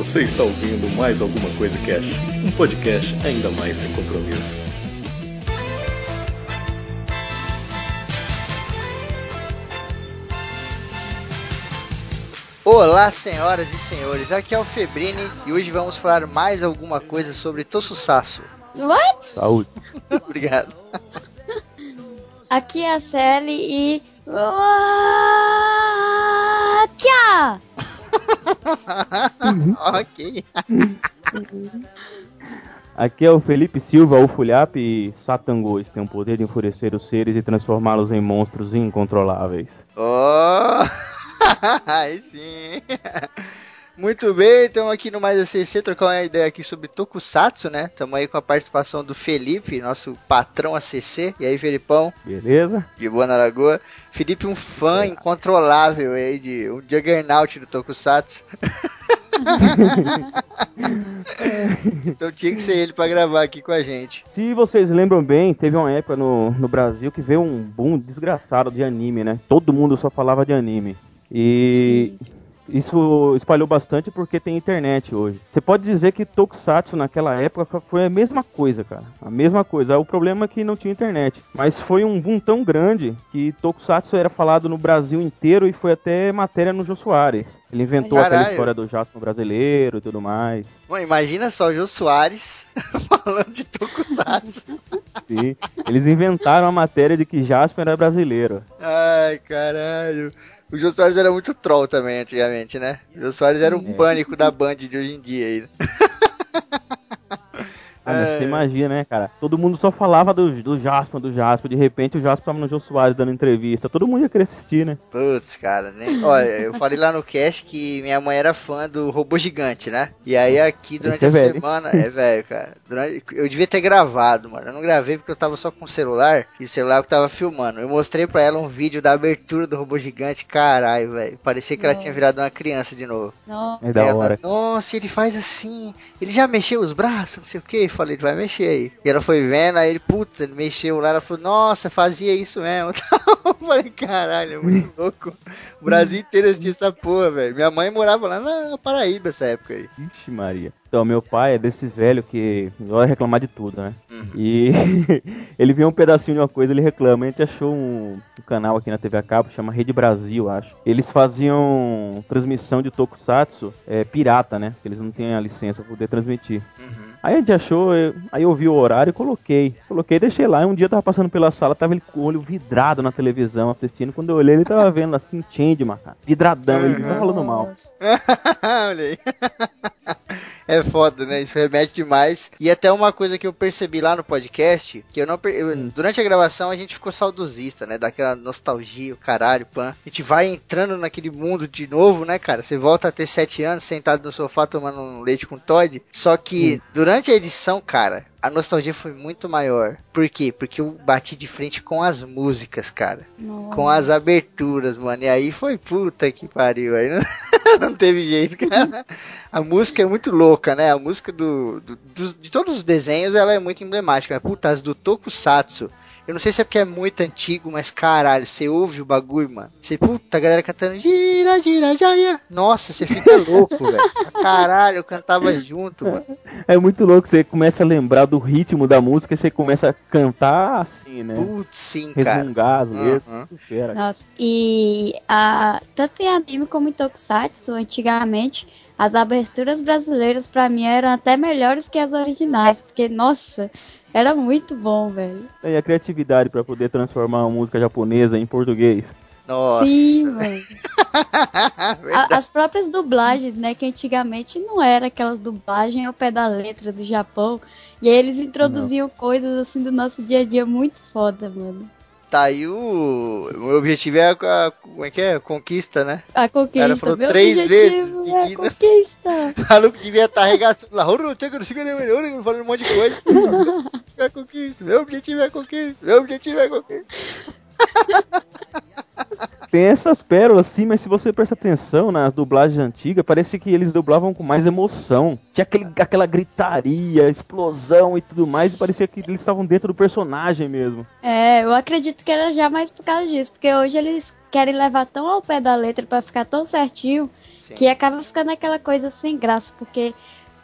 Você está ouvindo mais alguma coisa Cash, um podcast ainda mais sem compromisso. Olá, senhoras e senhores, aqui é o Febrini e hoje vamos falar mais alguma coisa sobre Tosusatsu. What? Saúde. Obrigado. Aqui é a Sally e. Tchá! ok. Aqui é o Felipe Silva, o Fulhap e Satangos tem o poder de enfurecer os seres e transformá-los em monstros incontroláveis. Oh, aí sim. Muito bem, estamos aqui no Mais ACC trocar uma ideia aqui sobre Tokusatsu, né? Estamos aí com a participação do Felipe, nosso patrão ACC. E aí, Felipão? Beleza? De boa na lagoa. Felipe, um fã É. incontrolável aí, de um juggernaut do Tokusatsu. então tinha que ser ele pra gravar aqui com a gente. Se vocês lembram bem, teve uma época no, no Brasil que veio um boom desgraçado de anime, né? Todo mundo só falava de anime. E isso espalhou bastante porque tem internet hoje. Você pode dizer que Tokusatsu naquela época foi a mesma coisa, cara. A mesma coisa. O problema é que não tinha internet. Mas foi um boom tão grande que Tokusatsu era falado no Brasil inteiro e foi até matéria no Jô Soares. Ele inventou Caralho. aquela história do Jasper brasileiro e tudo mais. Imagina só o Jô Soares falando de Tokusatsu. Sim. Eles inventaram a matéria de que Jasper era brasileiro. Ai, caralho. O Jô Soares era muito troll também antigamente, né? O Jô Soares era um É. pânico da Band de hoje em dia aí. Ah, mas É. você imagina, né, cara? Todo mundo só falava do, do Jasper, do Jasper. De repente o Jasper tava no Jô Soares dando entrevista. Todo mundo ia querer assistir, né? Putz, cara, nem... Olha, eu falei lá no cast que minha mãe era fã do Robô Gigante, né? E aí aqui durante a é velho, hein? semana. É velho, cara. Durante- Eu devia ter gravado, mano. Eu não gravei porque eu tava só com o celular. E o celular que tava filmando. Eu mostrei pra ela um vídeo da abertura do Robô Gigante. Caralho, velho. Parecia que ela Nossa. tinha virado uma criança de novo. Não. É da Ela, hora. Nossa, ele faz assim. Ele já mexeu os braços, não sei o que. Falei, ele vai mexer aí. E ela foi vendo, aí ele, putz, ele mexeu lá. Ela falou, nossa, fazia isso mesmo. Eu falei, caralho, é muito louco. O Brasil inteiro assistia essa porra, velho. Minha mãe morava lá na Paraíba essa época aí. Ixi, Maria. Então, meu pai é desses velhos que gosta reclamar de tudo, né? Uhum. E ele vê um pedacinho de uma coisa, ele reclama. A gente achou um, um canal aqui na TV a cabo, chama Rede Brasil, acho. Eles faziam transmissão de Tokusatsu é, pirata, né? Eles não têm a licença pra poder transmitir. Uhum. Aí a gente achou, eu- aí eu vi o horário e coloquei. Coloquei e deixei lá. E um dia eu tava passando pela sala, tava ele com o olho vidrado na televisão assistindo. Quando eu olhei, ele tava vendo assim, Changeman, cara. Vidradão, ele tava falando mal. Olha aí. É foda, né? Isso remete demais. E até uma coisa que eu percebi lá no podcast, que eu não per- eu- durante a gravação a gente ficou saudosista, né? Daquela nostalgia, o caralho, pan. A gente vai entrando naquele mundo de novo, né, cara? Você volta a ter sete anos sentado no sofá tomando um leite com Todd. Só que durante a edição, cara, a nostalgia foi muito maior. Por quê? Porque eu bati de frente com as músicas, cara. Nossa. Com as aberturas, mano. E aí foi puta que pariu. Aí não, não teve jeito, cara. A música é muito louca, né? A música do, do- dos- de todos os desenhos ela é muito emblemática. Mas, puta, as do Tokusatsu. Eu não sei se é porque é muito antigo, mas caralho, você ouve o bagulho, mano. Você, puta, a galera cantando gira, gira, jaya. Nossa, você fica louco, velho. Caralho, eu cantava junto, mano. É muito louco, você começa a lembrar do ritmo da música e você começa a cantar assim, né? Putz, sim, cara. Às vezes. Uhum. Fera. Nossa, e a, tanto em anime como em Tokusatsu, antigamente, as aberturas brasileiras pra mim eram até melhores que as originais, porque, nossa, era muito bom, velho. E a criatividade pra poder transformar uma música japonesa em português. Nossa. Sim, velho. A- as próprias dublagens, né, que antigamente não era aquelas dublagens ao pé da letra do Japão, e aí eles introduziam coisas assim do nosso dia a dia muito foda, mano. Tá aí o. O meu objetivo é a. a- Como é que é? Conquista, né? A conquista, Cara, falou três vezes é a seguida. conquista. O maluco devia estar arregaçando lá. Falando um monte de coisa. Meu objetivo é a conquista. Meu objetivo é a conquista. Meu objetivo é a conquista. Tem essas pérolas sim, mas se você presta atenção nas dublagens antigas, parece que eles dublavam com mais emoção. Tinha aquele, aquela gritaria, explosão e tudo mais, e parecia que eles estavam dentro do personagem mesmo. É, eu acredito que era já mais por causa disso, porque hoje eles querem levar tão ao pé da letra pra ficar tão certinho Sim. Que acaba ficando aquela coisa sem graça, porque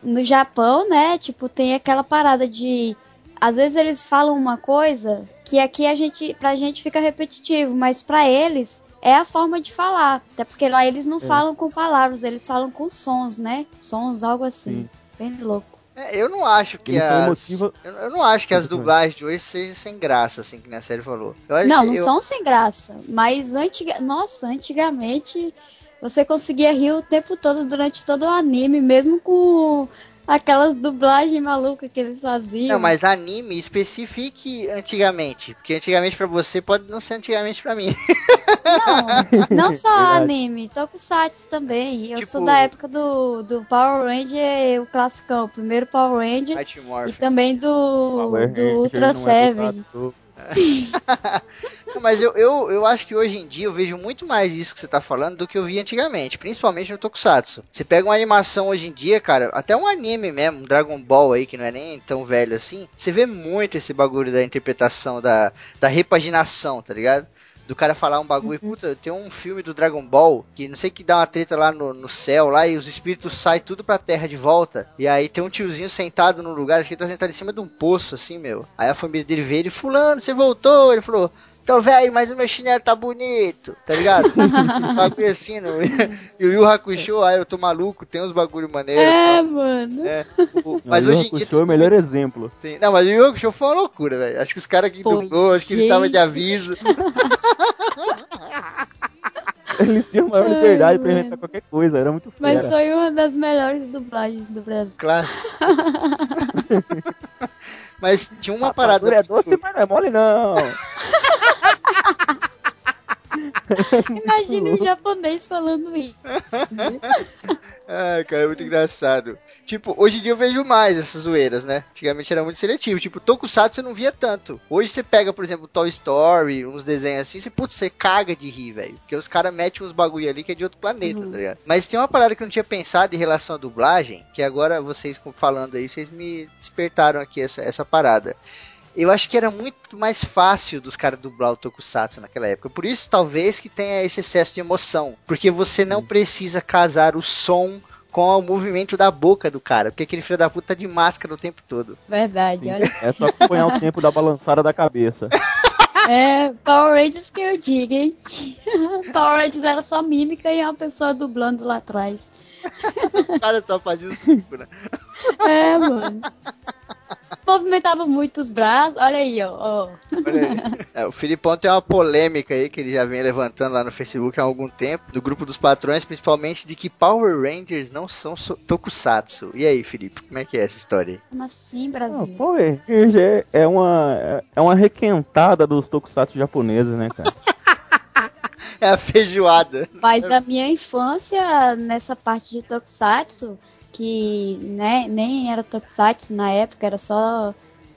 no Japão, né, tipo, tem aquela parada de às vezes eles falam uma coisa que aqui a gente, pra gente fica repetitivo, mas para eles é a forma de falar. Até porque lá eles não é. falam com palavras, eles falam com sons, né? Sons, algo assim. Sim. Bem louco. É, eu não acho que as. Motiva... Eu não acho que as dublagens de hoje sejam sem graça, assim, que a série falou. não, não eu... são sem graça. Mas antiga... Nossa, antigamente você conseguia rir o tempo todo durante todo o anime, mesmo com aquelas dublagens malucas que eles faziam. Não, mas anime especifique antigamente, porque antigamente para você pode não ser antigamente para mim. Não, não só Verdade. anime, Tokusatsu também. Eu tipo... sou da época do, do Power Ranger, o classicão, o primeiro Power Ranger e também do, do Ultra é Seven. Mas eu, eu, eu acho que hoje em dia eu vejo muito mais isso que você tá falando do que eu vi antigamente, principalmente no Tokusatsu. Você pega uma animação hoje em dia, cara, até um anime mesmo, um Dragon Ball aí, que não é nem tão velho assim, você vê muito esse bagulho da interpretação, da, da repaginação, tá ligado? Do cara falar um bagulho. Uhum. Puta, tem um filme do Dragon Ball que não sei que dá uma treta lá no, no céu lá e os espíritos saem tudo pra terra de volta. E aí tem um tiozinho sentado no lugar, acho que ele tá sentado em cima de um poço, assim, meu. Aí a família dele veio ele, fulano, você voltou? Ele falou, então, velho, mas o meu chinelo tá bonito, tá ligado? bagulho assim, no... e o Yu Hakusho, aí eu tô maluco, tem uns bagulho maneiros. É, mano. É, o... mas o hoje em dia. é o melhor exemplo. Sim. Não, mas o Yu Hakusho foi uma loucura, velho. Acho que os caras que dublou, acho que ele tava de aviso. Eles tinham maior liberdade pra inventar qualquer coisa, era muito fera. Mas foi uma das melhores dublagens do Brasil. Clássico. mas tinha uma a parada. é doce, mas não é mole, não. Imagina um japonês falando isso. Ai, cara, é muito engraçado. Tipo, hoje em dia eu vejo mais essas zoeiras, né? Antigamente era muito seletivo. Tipo, Tokusatsu você não via tanto. Hoje você pega, por exemplo, Toy Story, uns desenhos assim, você, putz, você caga de rir, velho. Porque os caras metem uns bagulho ali que é de outro planeta, uhum. tá ligado? Mas tem uma parada que eu não tinha pensado em relação à dublagem, que agora vocês falando aí, vocês me despertaram aqui essa, essa parada eu acho que era muito mais fácil dos caras dublar o Tokusatsu naquela época. Por isso, talvez, que tenha esse excesso de emoção. Porque você não precisa casar o som com o movimento da boca do cara. Porque aquele filho da puta tá de máscara o tempo todo. Verdade, olha. É só acompanhar o tempo da balançada da cabeça. É, Power Rangers que eu digo, hein? Power Rangers era só mímica e uma pessoa dublando lá atrás. o cara só fazia o cinco, né? É, mano movimentava muito os braços. Olha aí, ó. Olha aí. É, o Filipão tem uma polêmica aí que ele já vem levantando lá no Facebook há algum tempo, do grupo dos patrões, principalmente de que Power Rangers não são so tokusatsu. E aí, Felipe, como é que é essa história aí? Como assim, Brasil? Ah, Power Rangers é uma, é uma requentada dos tokusatsu japoneses, né, cara? é a feijoada. Mas a minha infância nessa parte de tokusatsu que né, nem era Tokusatsu na época, era só,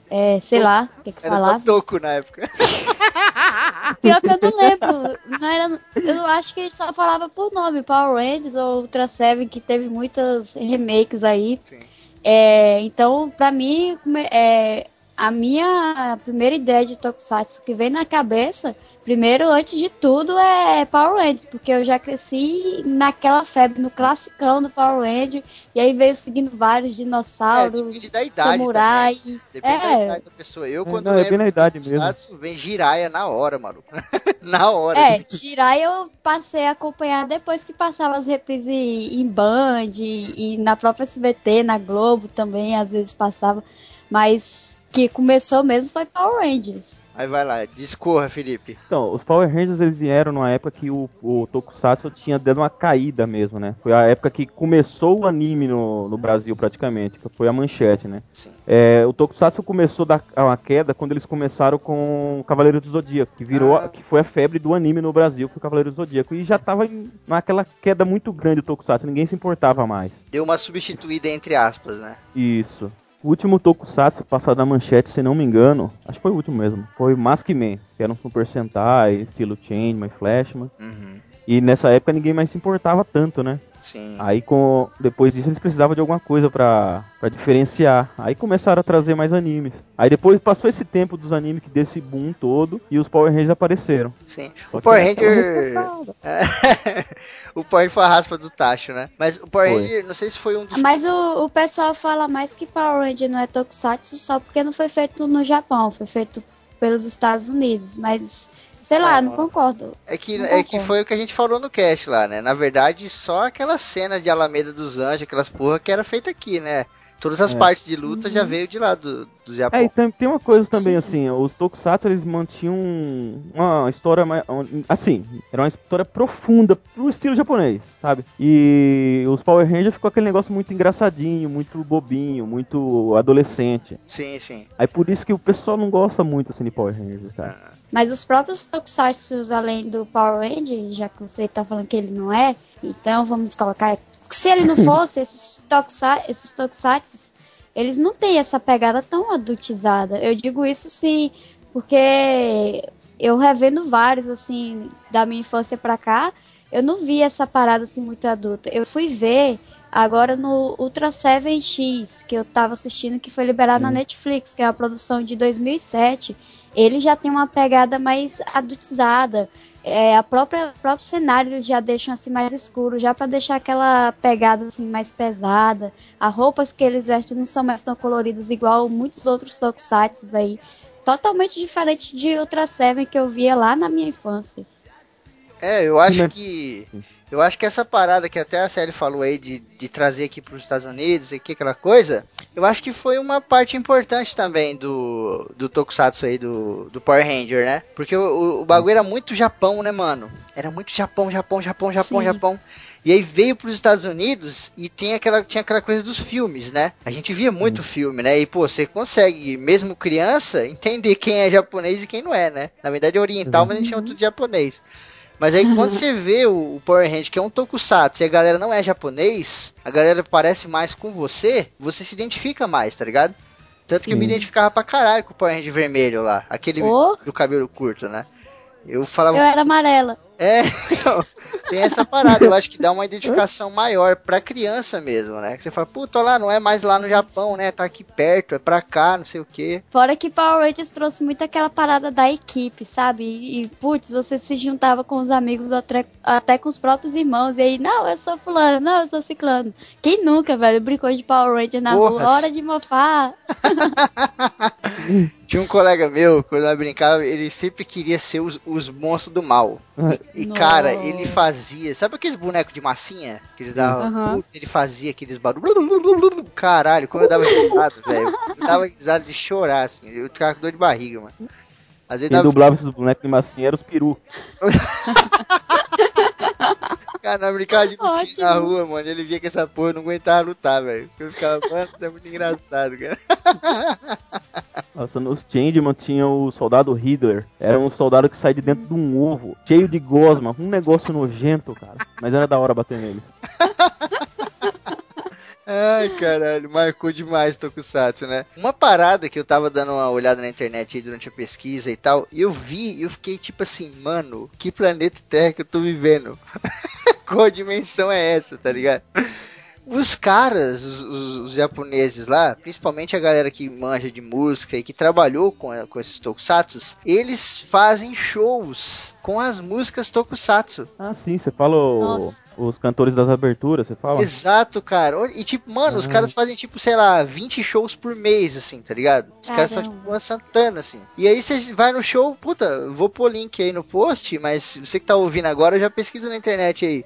é, sei lá, o que que era falava. Era só Toku na época. Pior que eu não lembro, não era, eu acho que ele só falava por nome, Power Rangers ou Ultra Seven, que teve muitas remakes aí. Sim. É, então, pra mim, é, a minha primeira ideia de Tokusatsu que vem na cabeça Primeiro, antes de tudo, é Power Rangers, porque eu já cresci naquela febre, no classicão do Power Rangers, e aí veio seguindo vários dinossauros, é, da idade samurai. Depende é. da idade da pessoa. Eu, quando não, é bem na idade mesmo. vem Jiraiya na hora, maluco. na hora. É, Jiraiya eu passei a acompanhar depois que passava as reprises em Band, e, e na própria SBT, na Globo também, às vezes passava, mas que começou mesmo foi Power Rangers. Aí vai lá, discorra, Felipe. Então, os Power Rangers eles vieram numa época que o, o Tokusatsu tinha dado uma caída mesmo, né? Foi a época que começou o anime no, no Brasil, praticamente, que foi a manchete, né? Sim. É, o Tokusatsu começou da uma queda quando eles começaram com Cavaleiro do Zodíaco, que virou, ah. que foi a febre do anime no Brasil, foi o Cavaleiro do Zodíaco. E já tava em, naquela queda muito grande do Tokusatsu, ninguém se importava mais. Deu uma substituída entre aspas, né? Isso. O último Tokusatsu passado na manchete, se não me engano, acho que foi o último mesmo, foi Maskman, que era um Super Sentai, estilo Changeman, Flashman. Uhum. E nessa época ninguém mais se importava tanto, né? Sim. Aí com depois disso eles precisavam de alguma coisa pra, pra diferenciar. Aí começaram a trazer mais animes. Aí depois passou esse tempo dos animes que desse boom todo e os Power Rangers apareceram. Sim. Só O Power Ranger. o Power Ranger foi a raspa do Tacho, né? Mas o Power Foi. Ranger, não sei se foi um dos. Mas o, o pessoal fala mais que Power Ranger não é Tokusatsu só porque não foi feito no Japão, foi feito pelos Estados Unidos. Mas, sei lá, Ah, não concordo. É que, Não é que foi o que a gente falou no cast lá, né? Na verdade, só aquela cena de Alameda dos Anjos, aquelas porra que era feita aqui, né? Todas as É. partes de luta Uhum. já veio de lá do, do Japão. É, e tem, tem uma coisa também, Sim. assim, os Tokusatsu eles mantinham uma história mais. Assim, era uma história profunda pro estilo japonês, sabe? E os Power Rangers ficou aquele negócio muito engraçadinho, muito bobinho, muito adolescente. Sim, sim. Aí por isso que o pessoal não gosta muito assim de Power Rangers, cara. Mas os próprios Tokusatsu, além do Power Ranger, já que você tá falando que ele não é, então vamos colocar. Se ele não fosse, esses Tokusatsu, eles não têm essa pegada tão adultizada. Eu digo isso assim, porque eu revendo vários, assim, da minha infância pra cá, eu não vi essa parada assim muito adulta. Eu fui ver agora no Ultra 7X, que eu tava assistindo, que foi liberado na Netflix, que é uma produção de 2007 ele já tem uma pegada mais adultizada. É, a própria próprio cenário já deixam assim mais escuro, já para deixar aquela pegada assim mais pesada. As roupas que eles vestem não são mais tão coloridas igual muitos outros tokusatsu aí. Totalmente diferente de Ultra Seven que eu via lá na minha infância. É, eu acho mas- que. Eu acho que essa parada que até a série falou aí de, de trazer aqui para os Estados Unidos e que aquela coisa, eu acho que foi uma parte importante também do, do Tokusatsu aí, do, do Power Ranger, né? Porque o, o, bagulho era muito Japão, né, mano? Era muito Japão, Japão, Japão, Japão, Sim. Japão. E aí veio para os Estados Unidos e tem aquela, tinha aquela coisa dos filmes, né? A gente via muito filme, né? E pô, você consegue, mesmo criança, entender quem é japonês e quem não é, né? Na verdade é oriental, mas a gente chama tudo de japonês. Mas aí quando você vê o, o Power Ranger, que é um tokusatsu, e a galera não é japonês, a galera parece mais com você, você se identifica mais, tá ligado? Tanto que eu me Sim. identificava pra caralho com o Power Ranger vermelho lá, aquele Ô. do cabelo curto, né? Eu falava, Eu era amarela. É, então, tem essa parada, eu acho que dá uma identificação maior pra criança mesmo, né? Que você fala, puta, olha lá, não é mais lá no Japão, né? Tá aqui perto, é pra cá, não sei o quê. Fora que Power Rangers trouxe muito aquela parada da equipe, sabe? E, e, putz, você se juntava com os amigos, até, até com os próprios irmãos. E aí, não, eu sou fulano, não, eu sou ciclano. Quem nunca, velho, brincou de Power Ranger na Porra. rua? Hora de mofar. Tinha um colega meu, quando eu brincava, ele sempre queria ser os, os monstros do mal. E, Nossa. cara, ele fazia. Sabe aqueles bonecos de massinha? Que eles davam. Puta, ele fazia aqueles barulhos. Caralho, como eu dava risada, velho. Eu dava risada de chorar, assim. Eu ficava com dor de barriga, mano. Às vezes Quem dava. dublava esses bonecos de massinha era os peru. Cara, na brincadeira de Ótimo. na rua, mano. Ele via que essa porra não aguentava lutar, velho. Eu ficava, mano, isso é muito engraçado, cara. Nossa, nos Changeman tinha o soldado Hitler. Era um soldado que sai de dentro de um ovo, cheio de gosma, um negócio nojento, cara. Mas era da hora bater nele. Ai, caralho, marcou demais Tokusatsu, né? Uma parada que eu tava dando uma olhada na internet aí durante a pesquisa e tal, e eu vi e eu fiquei tipo assim, mano, que planeta Terra que eu tô vivendo? Qual dimensão é essa, tá ligado? Os caras, os, os- os japoneses lá, principalmente a galera que manja de música e que trabalhou com, com esses tokusatsus, eles fazem shows com as músicas tokusatsu. Ah, sim, você fala o- os cantores das aberturas, você fala? Exato, cara. E tipo, mano, os Ah. caras fazem tipo, sei lá, 20 shows por mês, assim, tá ligado? Os caras são Caramba. tipo uma Santana, assim. E aí você vai no show, puta, vou pôr link aí no post, mas você que tá ouvindo agora, já pesquisa na internet aí.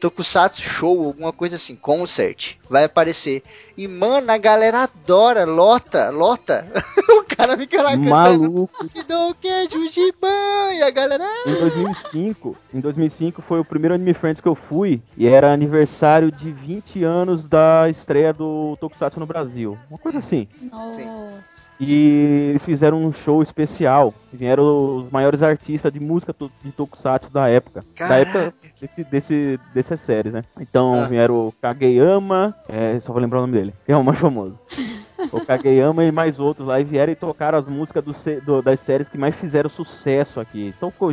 Tokusatsu Show, alguma coisa assim, concert. Vai aparecer. E, mano, a galera adora, lota, lota. o cara fica lá cantando. Maluco. Shidoke Jujiban. E a galera. "Ah, Em 2005, em 2005 foi o primeiro Anime Friends que eu fui e era aniversário de 20 anos da estreia do Tokusatsu no Brasil. Uma coisa assim. Nossa. E eles fizeram um show especial. Vieram os maiores artistas de música de Tokusatsu da época. Da época desse, desse, dessas séries, né? Então Ah. vieram o Kageyama, é, só vou lembrar o nome dele, que é o mais famoso. o Kageyama e mais outros lá e vieram e tocaram as músicas do, do, das séries que mais fizeram sucesso aqui. Tocou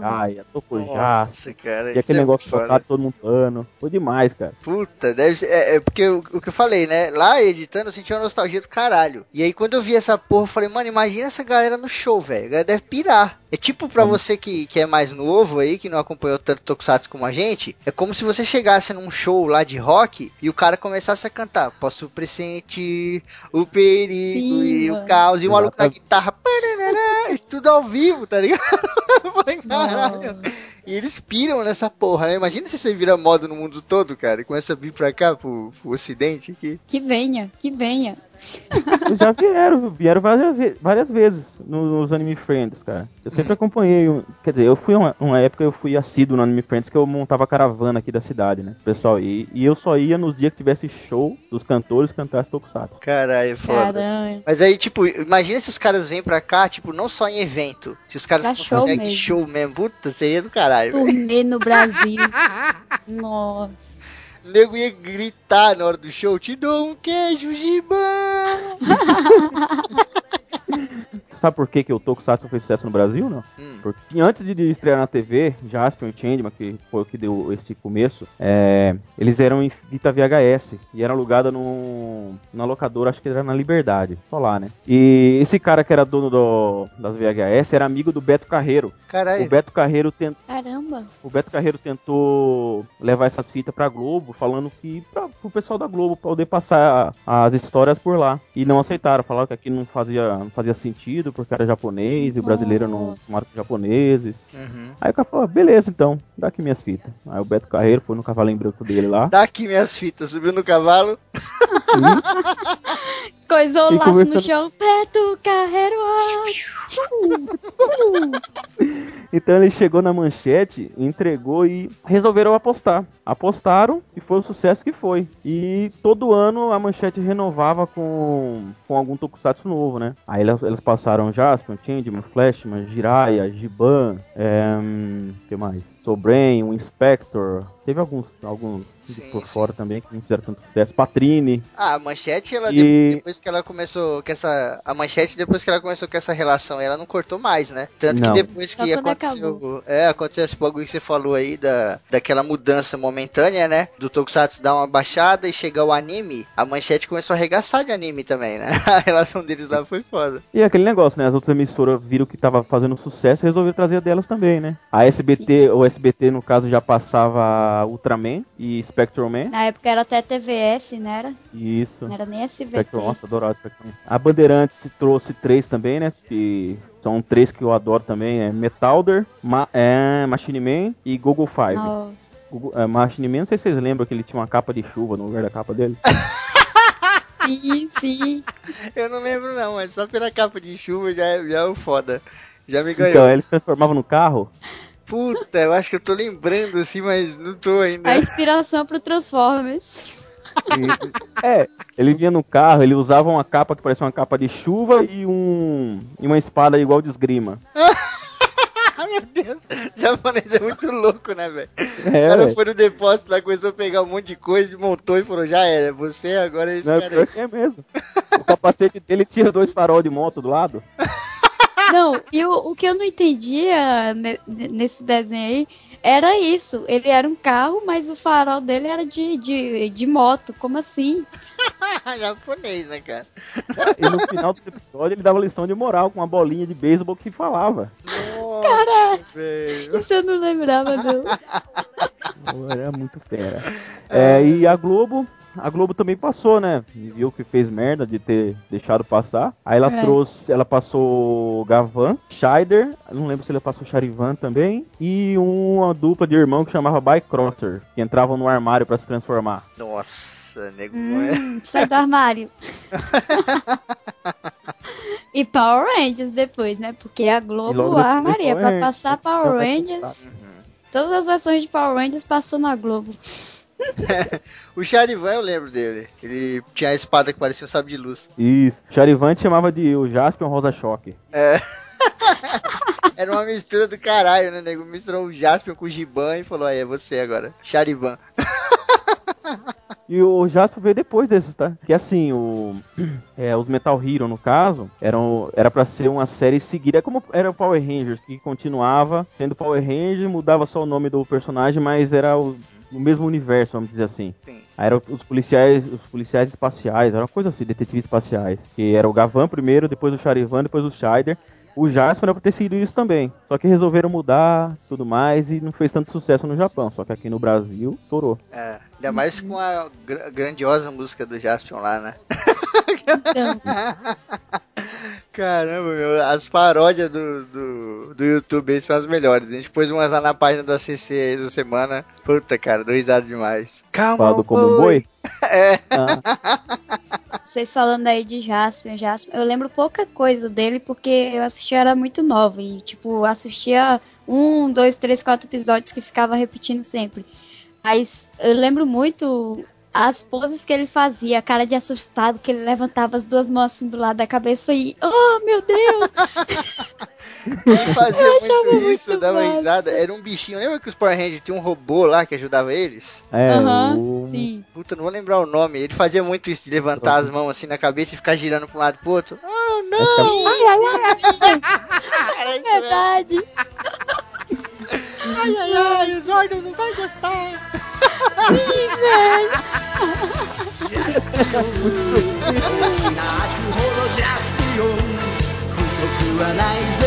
Jaya, tocou Nossa, cara. E aquele é negócio tocado todo mundo pano. Foi demais, cara. Puta, deve ser. É, é porque o, o, que eu falei, né? Lá editando eu senti uma nostalgia do caralho. E aí quando eu vi essa porra, eu falei, mano, imagina essa galera no show, velho. A galera deve pirar. É tipo pra hum. você que, que é mais novo aí, que não acompanhou tanto Tokusatsu como a gente, é como se você chegasse num show lá de rock e o cara começasse a cantar. Posso pressentir o perigo Sim, e mano. o caos. E o maluco na guitarra. tudo ao vivo, tá ligado? Caralho. E eles piram nessa porra, né? Imagina se você vira moda no mundo todo, cara, e começa a vir pra cá, pro, pro ocidente aqui. Que venha, que venha. Já vieram, vieram várias, várias vezes nos Anime Friends, cara. Eu sempre acompanhei, quer dizer, eu fui uma, uma época eu fui assíduo no Anime Friends que eu montava caravana aqui da cidade, né? Pessoal, e, e eu só ia nos dias que tivesse show dos cantores cantar Tokusatsu. Caralho, foda. Caralho. Mas aí, tipo, imagina se os caras vêm pra cá, tipo, não só em evento, se os caras conseguem show mesmo. show mesmo. Puta, seria do caralho caralho. Turnê no Brasil. Nossa. O nego ia gritar na hora do show: Te dou um queijo, Giba! Sabe por que, que o Tokusatsu fez sucesso no Brasil, não? Hum. Porque antes de estrear na TV, Jaspion e Changeman, que foi o que deu esse começo, é, eles eram em fita VHS e era alugada no, na locadora, acho que era na Liberdade, só lá, né? E esse cara que era dono do, das VHS era amigo do Beto Carreiro. Caralho. O Beto Carreiro tentou. Caramba! O Beto Carreiro tentou levar essas fitas pra Globo, falando que pra, pro pessoal da Globo poder passar as histórias por lá. E não aceitaram, falaram que aqui não fazia, não fazia sentido porque era japonês e o brasileiro não marca japoneses. Uhum. Aí o cara falou, beleza então, dá aqui minhas fitas. Aí o Beto Carreiro foi no cavalinho branco dele lá. Dá aqui minhas fitas, subiu no cavalo. Coisou o laço no chão, Beto Carreiro. então ele chegou na manchete, entregou e resolveram apostar. Apostaram e foi o sucesso que foi. E todo ano a manchete renovava com, com algum tokusatsu novo, né? Aí elas, elas passaram Jaspion, Changeman, Flashman, Jiraiya, Giban, é, que mais? Soul Brain, um Inspector. Teve alguns, alguns sim, por sim. fora também que não fizeram tanto sucesso. Patrine. Ah, a Manchete, ela e... depois que ela começou com essa. A Manchete, depois que ela começou com essa relação, ela não cortou mais, né? Tanto não. que depois que aconteceu. É, aconteceu esse bagulho que você falou aí da, daquela mudança momentânea, né? Do Tokusatsu dar uma baixada e chegar o anime, a Manchete começou a arregaçar de anime também, né? A relação deles lá foi foda. E aquele negócio, né? As outras emissoras viram que tava fazendo sucesso e resolveram trazer delas também, né? A SBT, Sim. o SBT no caso já passava Ultraman e Spectrum Man. Na época era até TVS, né? Era? Isso. Não era nem SBT. Spectrum, nossa, adorava Spectrum. A Bandeirantes trouxe três também, né? Que são três que eu adoro também, é Metalder, Ma é, Machine Man e Google Five. Nossa. Google, é, Machine Man, não sei se vocês lembram que ele tinha uma capa de chuva no lugar da capa dele. sim, sim. Eu não lembro não, mas só pela capa de chuva já, já é o foda. Já me ganhou. Então, ele se transformava no carro Puta, eu acho que eu tô lembrando assim, mas não tô ainda. A inspiração pro Transformers. é, ele vinha no carro, ele usava uma capa que parecia uma capa de chuva e um e uma espada igual de esgrima. Meu Deus, japonês é muito louco, né, velho? É, o cara véio. foi no depósito lá, começou a pegar um monte de coisa, montou e falou, já era, você agora é esse Não, cara aí. É mesmo. O capacete dele tinha dois farol de moto do lado. Não, e o, o que eu não entendia nesse desenho aí era isso. Ele era um carro, mas o farol dele era de, de, de moto. Como assim? Japonês, né, cara? E no final do episódio ele dava lição de moral com uma bolinha de beisebol que falava. Caralho! Isso eu não lembrava, não. Era muito fera. É, e a Globo a Globo também passou, né? Viu que fez merda de ter deixado passar. Aí ela é. trouxe, ela passou Gavan, Scheider, não lembro se ela passou Charivan também, e uma dupla de irmão que chamava Bycrosser, que entravam no armário para se transformar. Nossa, nego. Hum, sai do armário. e Power Rangers depois, né? Porque a Globo armaria para passar Power Rangers. Uhum. Todas as versões de Power Rangers passou na Globo. o Charivan eu lembro dele. Ele tinha a espada que parecia um sabre de luz. Isso. Charivan chamava de o Jaspion Rosa Choque. É. Era uma mistura do caralho, né, nego? Misturou o Jaspion com o Giban e falou: aí, é você agora. Charivan. E o Jasper veio depois desses, tá? Que assim, o, é, os Metal Hero, no caso, eram, era para ser uma série seguida. É como era o Power Rangers, que continuava sendo Power Ranger, mudava só o nome do personagem, mas era o, o mesmo universo, vamos dizer assim. Sim. Aí eram os policiais, os policiais espaciais, era uma coisa assim, detetives espaciais. Que era o Gavan primeiro, depois o Charivan, depois o Scheider. O Jasper era pra ter sido isso também. Só que resolveram mudar tudo mais e não fez tanto sucesso no Japão. Só que aqui no Brasil, estourou. É, ainda mais com a gr grandiosa música do Jasper lá, né? Então. Caramba, meu, as paródias do, do, do YouTube são as melhores. A gente pôs umas lá na página da CC aí da semana. Puta, cara, dou risada demais. Calma, do como um boi? É. Ah. Vocês falando aí de Jasper, Jasper, eu lembro pouca coisa dele porque eu assistia era muito nova e, tipo, assistia um, dois, três, quatro episódios que ficava repetindo sempre. Mas eu lembro muito as poses que ele fazia, a cara de assustado, que ele levantava as duas mãos assim do lado da cabeça e. Oh, meu Deus! ele fazia muito isso, muito dava massa. risada. Era um bichinho. Lembra que os Power Rangers tinham um robô lá que ajudava eles? É. Uhum, o... Sim. Puta, não vou lembrar o nome. Ele fazia muito isso, de levantar as mãos assim na cabeça e ficar girando pra um lado e pro outro. Oh, não! Ai, ai, ai! É verdade. Ai, ai, ai, o Zordon não vai gostar. Ih, velho. はないぜ。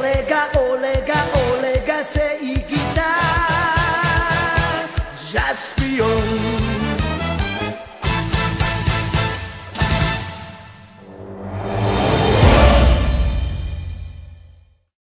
俺が俺が俺が正義。